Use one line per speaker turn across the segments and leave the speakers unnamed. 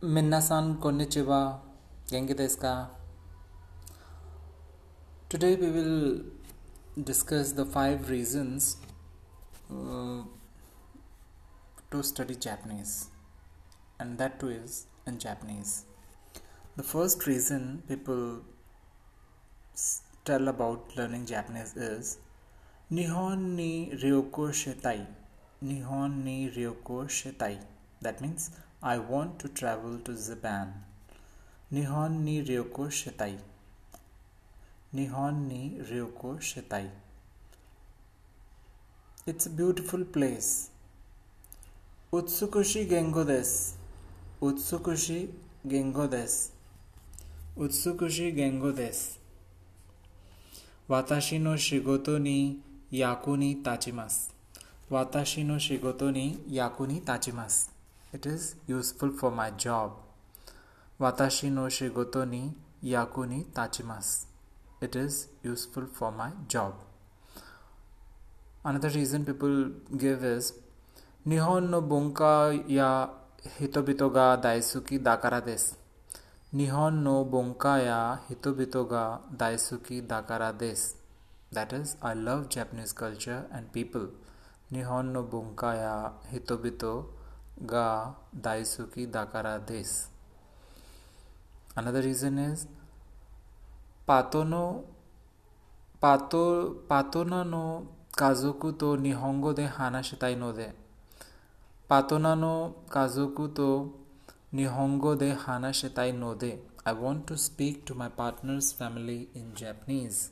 Minna-san konnichiwa. Genki desu? Today we will discuss the five reasons uh, to study Japanese, and that too is in Japanese. The first reason people tell about learning Japanese is Nihon ni ryoko shitai. Nihon ni ryoko shitai. That means I want to travel to Japan. Nihon ni ryoko shitai. Nihon ni ryoko shitai. It's a beautiful place. Utsukushi gengo desu. Utsukushi gengo desu. Utsukushi gengo desu. Watashi no shigoto ni yaku ni tachimasu. Watashi no shigoto ni yaku ni tachimasu. It is useful for my job. Watashi no shigoto ni yaku ni tachimasu. It is useful for my job. Another reason people give is Nihon no bunka ya hitobito ga daisuki dakara desu. Nihon no bunka ya hitobito ga daisuki dakara desu. That is, I love Japanese culture and people. Nihon no bunka ya hitobito ga daisuki dakara desu. Another reason is pato no pato patona no kazoku to nihongo de hanashitai no de. Patona no kazoku to nihongo de hanashitai no de. I want to speak to my partner's family in Japanese.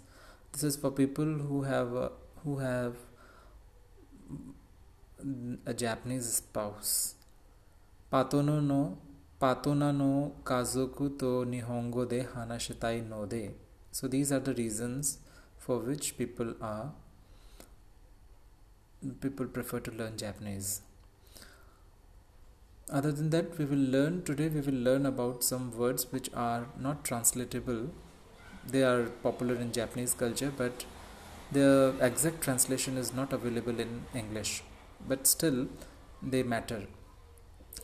This is for people who have uh, who have a Japanese spouse. Patono no patona no kazoku to nihongo de hanashitai no de. So these are the reasons for which people are people prefer to learn Japanese. Other than that, we will learn today. We will learn about some words which are not translatable. They are popular in Japanese culture, but the exact translation is not available in English. But still, they matter.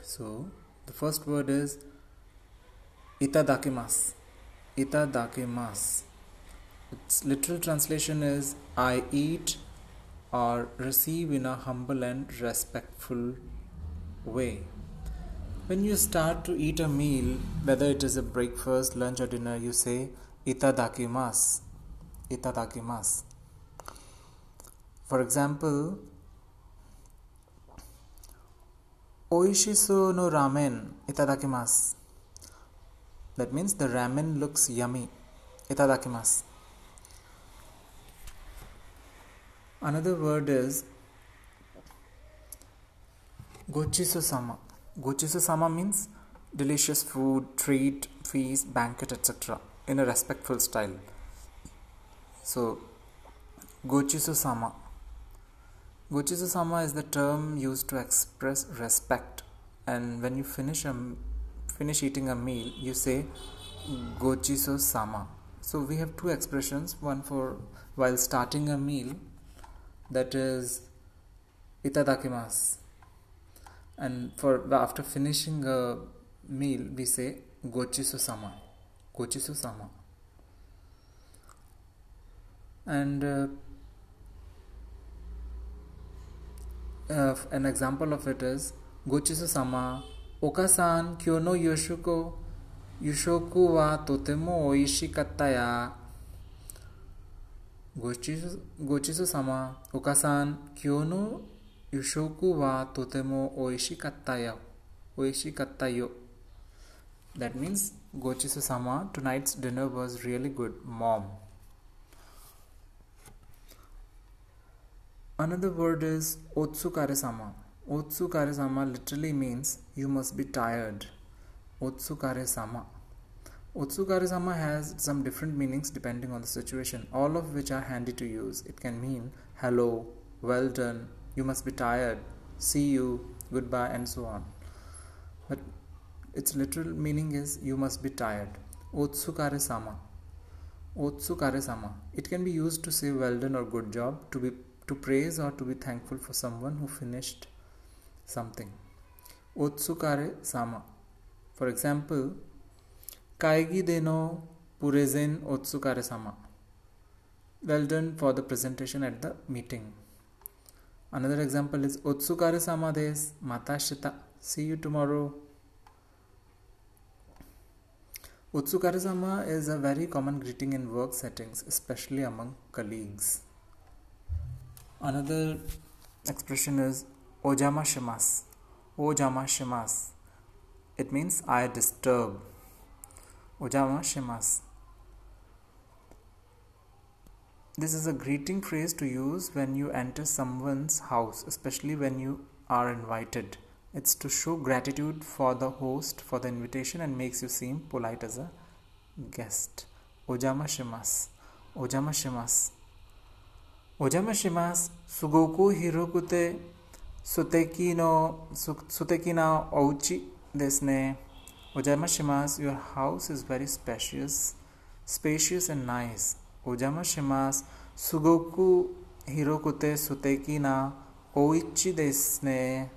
So, the first word is itadakimasu. Itadakimasu. Its literal translation is I eat or receive in a humble and respectful way. When you start to eat a meal, whether it is a breakfast, lunch, or dinner, you say itadakimasu. Itadakimasu. For example, Oishisu no ramen itadakimasu. That means the ramen looks yummy. Itadakimasu. Another word is gochisu sama. Gochisu sama means delicious food, treat, feast, banquet, etc. in a respectful style. So, gochisu sama. Sama is the term used to express respect. And when you finish a finish eating a meal, you say gochisu sama. So we have two expressions. One for while starting a meal, that is itadakimasu. And for after finishing a meal, we say gochisu sama. Gochisu sama. And uh, uh, an example of it is gochisu sama okasan kyo no yoshuko yoshoku wa totemo oishikatta ya? Gochisu sama okasan kyo no yoshoku wa totemo oishikatta ya oishikatta yo. That means gochisu sama tonight's dinner was really good mom Another word is otsukare sama. Otsukare sama literally means you must be tired. Otsukare sama. Otsukare sama has some different meanings depending on the situation, all of which are handy to use. It can mean hello, well done, you must be tired, see you, goodbye, and so on. But its literal meaning is you must be tired. Otsukare sama. Otsukare sama. It can be used to say well done or good job, to be to praise or to be thankful for someone who finished something. Otsukare sama. For example, Kaigi deno purezen otsukare sama. Well done for the presentation at the meeting. Another example is Otsukare sama des matashita. See you tomorrow. Otsukare sama is a very common greeting in work settings, especially among colleagues. Another expression is Ojama shimas. Ojama shimas. It means I disturb. Ojama shimas. This is a greeting phrase to use when you enter someone's house, especially when you are invited. It's to show gratitude for the host for the invitation and makes you seem polite as a guest. Ojama shimas. Ojama shimas. Ojama shimas. Sugoku hirokute suteki no suteki na ouchi desne. Ojama shimas. Your house is very spacious, spacious and nice. Ojama shimas. Sugoku hirokute suteki na oichi desne.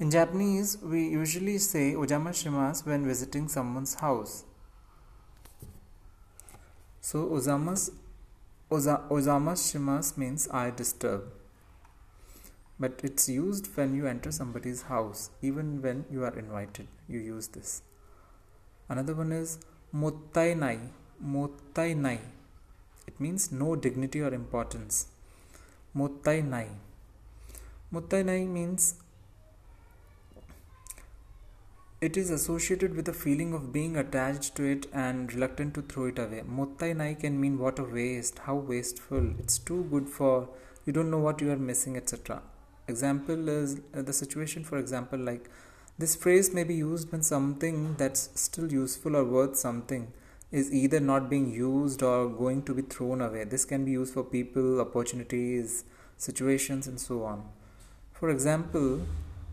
In Japanese, we usually say ojama shimasu when visiting someone's house. So ozamas oza, ozama shimasu means I disturb. But it's used when you enter somebody's house, even when you are invited. You use this. Another one is mottai nai. Mottai nai. It means no dignity or importance. Mottai nai. Mottai nai means it is associated with a feeling of being attached to it and reluctant to throw it away. Mottai nai can mean what a waste, how wasteful, it's too good for, you don't know what you are missing, etc. Example is uh, the situation, for example, like this phrase may be used when something that's still useful or worth something is either not being used or going to be thrown away. This can be used for people, opportunities, situations, and so on. For example,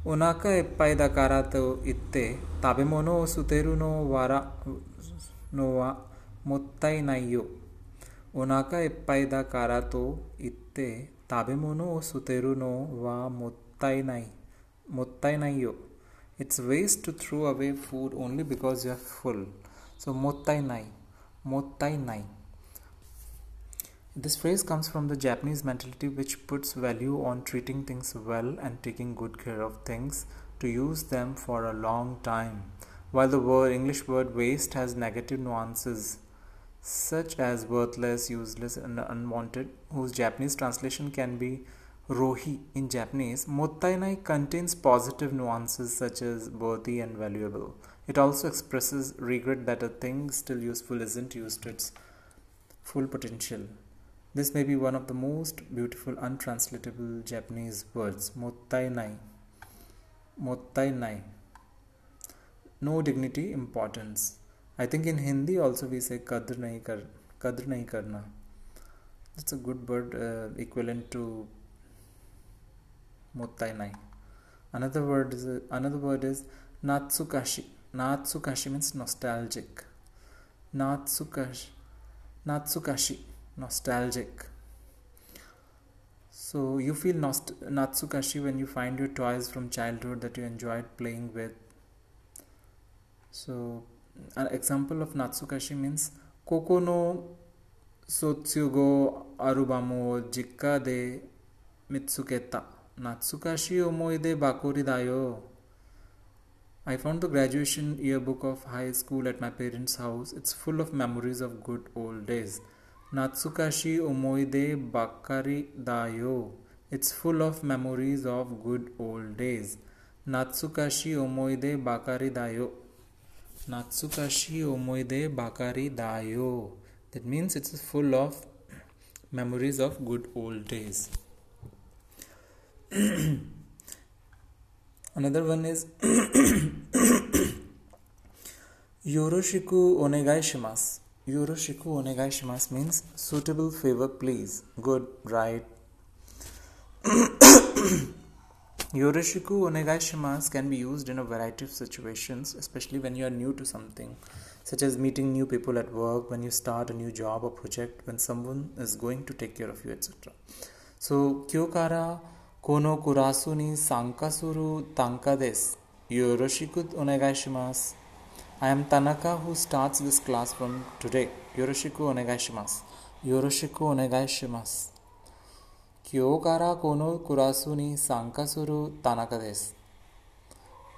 お腹いっぱいだからと言って食べ物を捨てるのはのはもったいないよ。お腹いっぱいだからと言って食べ物を捨てるのはもったいない。もったいないよ。It's waste to throw away food only because you're full. So もったいない。もったいない。This phrase comes from the Japanese mentality which puts value on treating things well and taking good care of things to use them for a long time. While the word English word waste has negative nuances such as worthless, useless and unwanted whose Japanese translation can be rohi in Japanese, mottainai contains positive nuances such as worthy and valuable. It also expresses regret that a thing still useful isn't used to its full potential. This may be one of the most beautiful untranslatable Japanese words, mottainai. Mottainai. No dignity, importance. I think in Hindi also we say kadr nahi kar, kadr nahi karna. That's a good word uh, equivalent to mottainai. Another word is uh, another word is natsukashi. Natsukashi means nostalgic. Natsukashi. Natsukashi nostalgic. So you feel nost- Natsukashi when you find your toys from childhood that you enjoyed playing with. So an example of Natsukashi means Koko no Sotsugo Arubamo Jikka de Mitsuketa. Natsukashi omoide bakori dayo. I found the graduation yearbook of high school at my parents' house. It's full of memories of good old days. Natsukashi Omoide Bakari Dayo. It's full of memories of good old days. Natsukashi Omoide Bakari Dayo. Natsukashi Omoide Bakari Dayo. That means it's full of memories of good old days. Another one is Yoroshiku Onegai Shimasu. Yoroshiku means suitable favor please. Good, right. Yoroshiku can be used in a variety of situations, especially when you are new to something, such as meeting new people at work, when you start a new job or project, when someone is going to take care of you, etc. So, kyokara kono kurasu ni sankasuru Tanaka desu. Yoroshiku. I am Tanaka who starts this class from today. Yoroshiku onegai shimasu. Yoroshiku onegai shimasu. Kyo kara kono kurasu ni sanka suru Tanaka desu.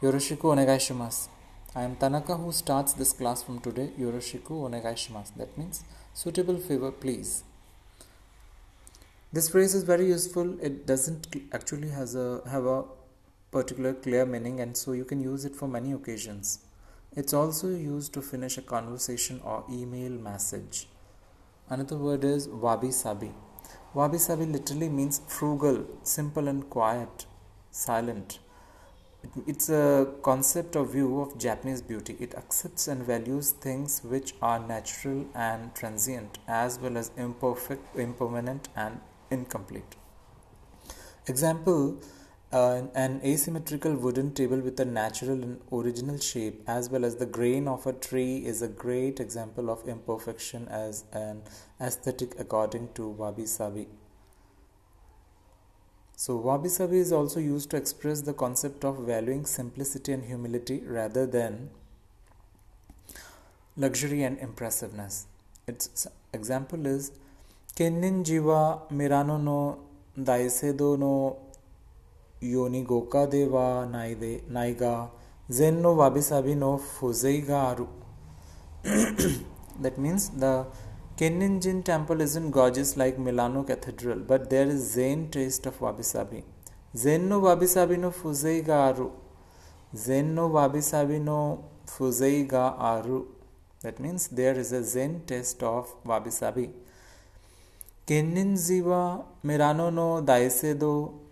Yoroshiku onegai shimasu. I am Tanaka who starts this class from today. Yoroshiku onegai shimasu. That means suitable favor please. This phrase is very useful. It doesn't actually has a have a particular clear meaning and so you can use it for many occasions. It's also used to finish a conversation or email message. Another word is wabi sabi. Wabi sabi literally means frugal, simple, and quiet, silent. It's a concept or view of Japanese beauty. It accepts and values things which are natural and transient, as well as imperfect, impermanent, and incomplete. Example uh, an asymmetrical wooden table with a natural and original shape, as well as the grain of a tree, is a great example of imperfection as an aesthetic according to Wabi Sabi. So, Wabi Sabi is also used to express the concept of valuing simplicity and humility rather than luxury and impressiveness. Its example is Kenin jiwa mirano no daisedo no Yonigoka de wa naide naiga zen no wabi sabi no fuzeiga aru. that means the Kennin-jin temple isn't gorgeous like Milano Cathedral, but there is Zen taste of wabi sabi. Zen no wabi sabi no fuzeiga aru. Zen no wabi sabi no fuzeiga aru. That means there is a Zen taste of wabi sabi. Kennin ziwa Mirano no daisedo 大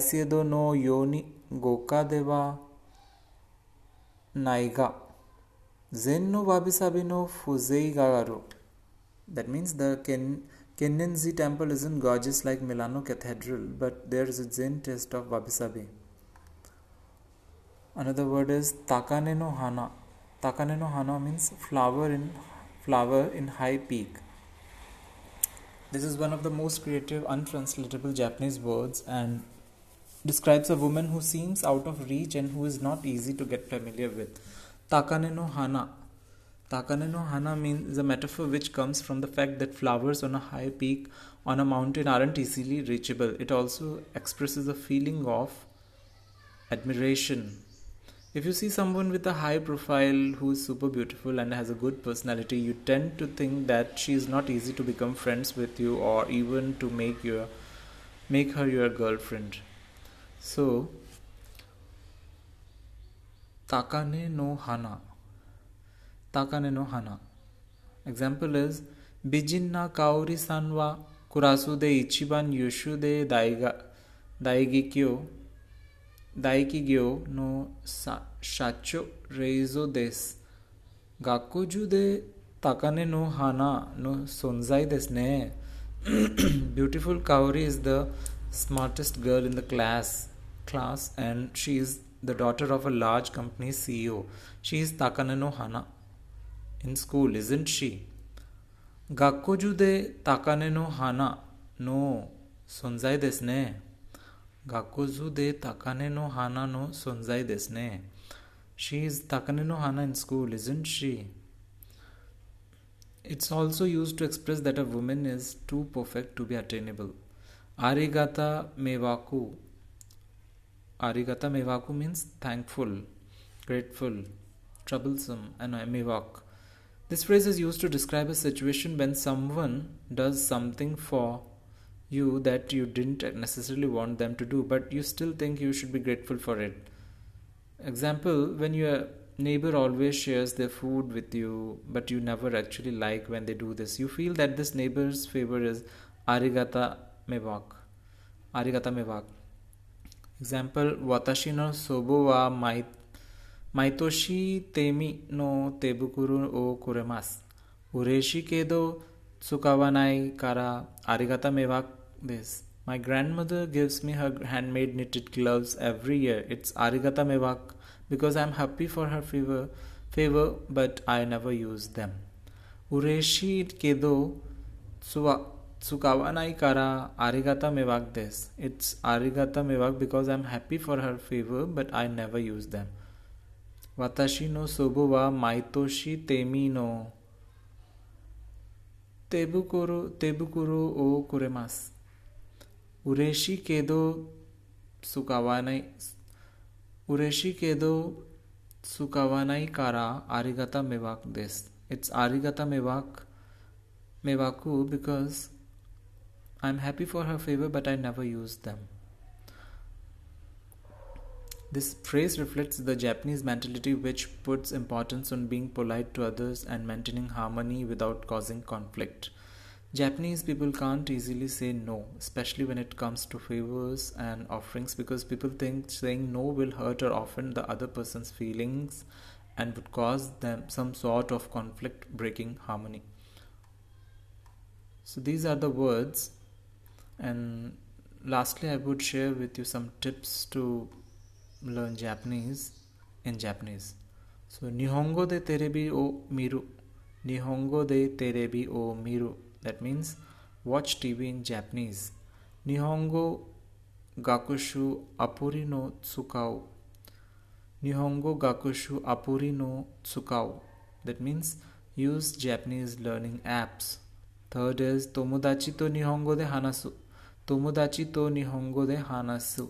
聖堂のように豪華ではないが、禅のわびさびの風情がある。That means the Ken, Kennenzi temple isn't gorgeous like Milano Cathedral, but there is a Zen taste of wabi sabi. Another word is takane no hana. Takane no hana means flower in flower in high peak. This is one of the most creative, untranslatable Japanese words and describes a woman who seems out of reach and who is not easy to get familiar with. Takane no hana. Takane no hana means a metaphor which comes from the fact that flowers on a high peak on a mountain aren't easily reachable. It also expresses a feeling of admiration. If you see someone with a high profile who is super beautiful and has a good personality, you tend to think that she is not easy to become friends with you or even to make your make her your girlfriend. So ताकाने नो हाना ताकाने नो हाना example is बिजिन ना Kaori सानवा कुरासुदे इच्छिबान युशु दे दाइगा दाइगी क्यो दाइकी ग्यो no साचो रेजो देस गाको जुदे ताकाने नो हाना नो सोनजाई देस ने beautiful Kaori is the smartest girl in the class class and she is the daughter of a large company CEO. She is Takane no Hana in school, isn't she? Gakkoju de Takane no Hana no sonzai desu ne. Gakkoju de Takane no Hana no sonzai desu ne. She is Takane no Hana in school, isn't she? It's also used to express that a woman is too perfect to be attainable. Arigata mewaku Arigata mevaku means thankful, grateful, troublesome, and mevak. This phrase is used to describe a situation when someone does something for you that you didn't necessarily want them to do, but you still think you should be grateful for it. Example when your neighbor always shares their food with you, but you never actually like when they do this, you feel that this neighbor's favor is arigata mevak. Arigata mevak. Example वाताशी नो सोबो वा माइ माइतोशी तेमी no तेबुकुरु ओ कुरेमास उरेशी के दो सुकावानाई कारा आरिगाता मेवा this my grandmother gives me her handmade knitted gloves every year it's आरिगाता मेवाक because I am happy for her fever favour but I never use them उरेशी केदो सुवा सुकावा नाई कारा आरिगाता मेवाक देस इट्स आरिगाता मेवाक because I am happy for her favour but I never use them वाताशी नो सोबो वा माइतोशी तेमी नो तेबुकोरो तेबुकोरो ओ कुरेमास उरेशी केदो सुकावानाई उरेशी केदो सुकावानाई कारा आरिगाता मेवाक देस इट्स आरिगाता मेवाक मेवाकू because I'm happy for her favor, but I never use them. This phrase reflects the Japanese mentality which puts importance on being polite to others and maintaining harmony without causing conflict. Japanese people can't easily say no, especially when it comes to favors and offerings, because people think saying no will hurt or offend the other person's feelings and would cause them some sort of conflict, breaking harmony. So, these are the words and lastly i would share with you some tips to learn japanese in japanese. So nihongo de terebi o miru. Nihongo de terebi o miru. That means watch tv in japanese. Nihongo gakushu apuri no tsukau. Nihongo gakushu apuri no tsukau. That means use japanese learning apps. Third is tomodachi to nihongo de hanasu Tomodachi to Nihongo de Hanasu.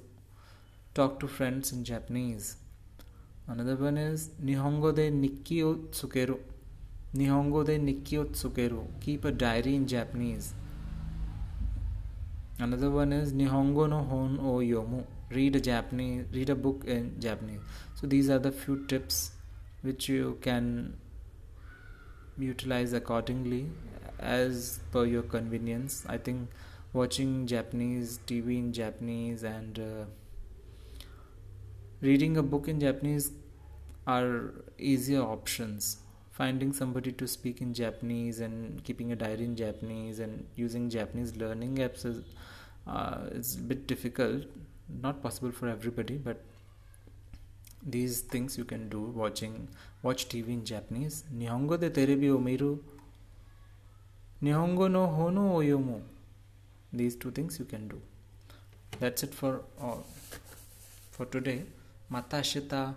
Talk to friends in Japanese. Another one is Nihongo de Nikki o Tsukeru. Nihongo de Nikki o Tsukeru. Keep a diary in Japanese. Another one is Nihongo no Hon o Yomu. Read a Japanese, read a book in Japanese. So these are the few tips which you can utilize accordingly as per your convenience. I think watching Japanese TV in Japanese and uh, reading a book in Japanese are easier options. Finding somebody to speak in Japanese and keeping a diary in Japanese and using Japanese learning apps is uh, a bit difficult. Not possible for everybody, but these things you can do watching watch TV in Japanese. Nihongo de terebi o miru. Nihongo no hono o these two things you can do. That's it for all for today. Matashita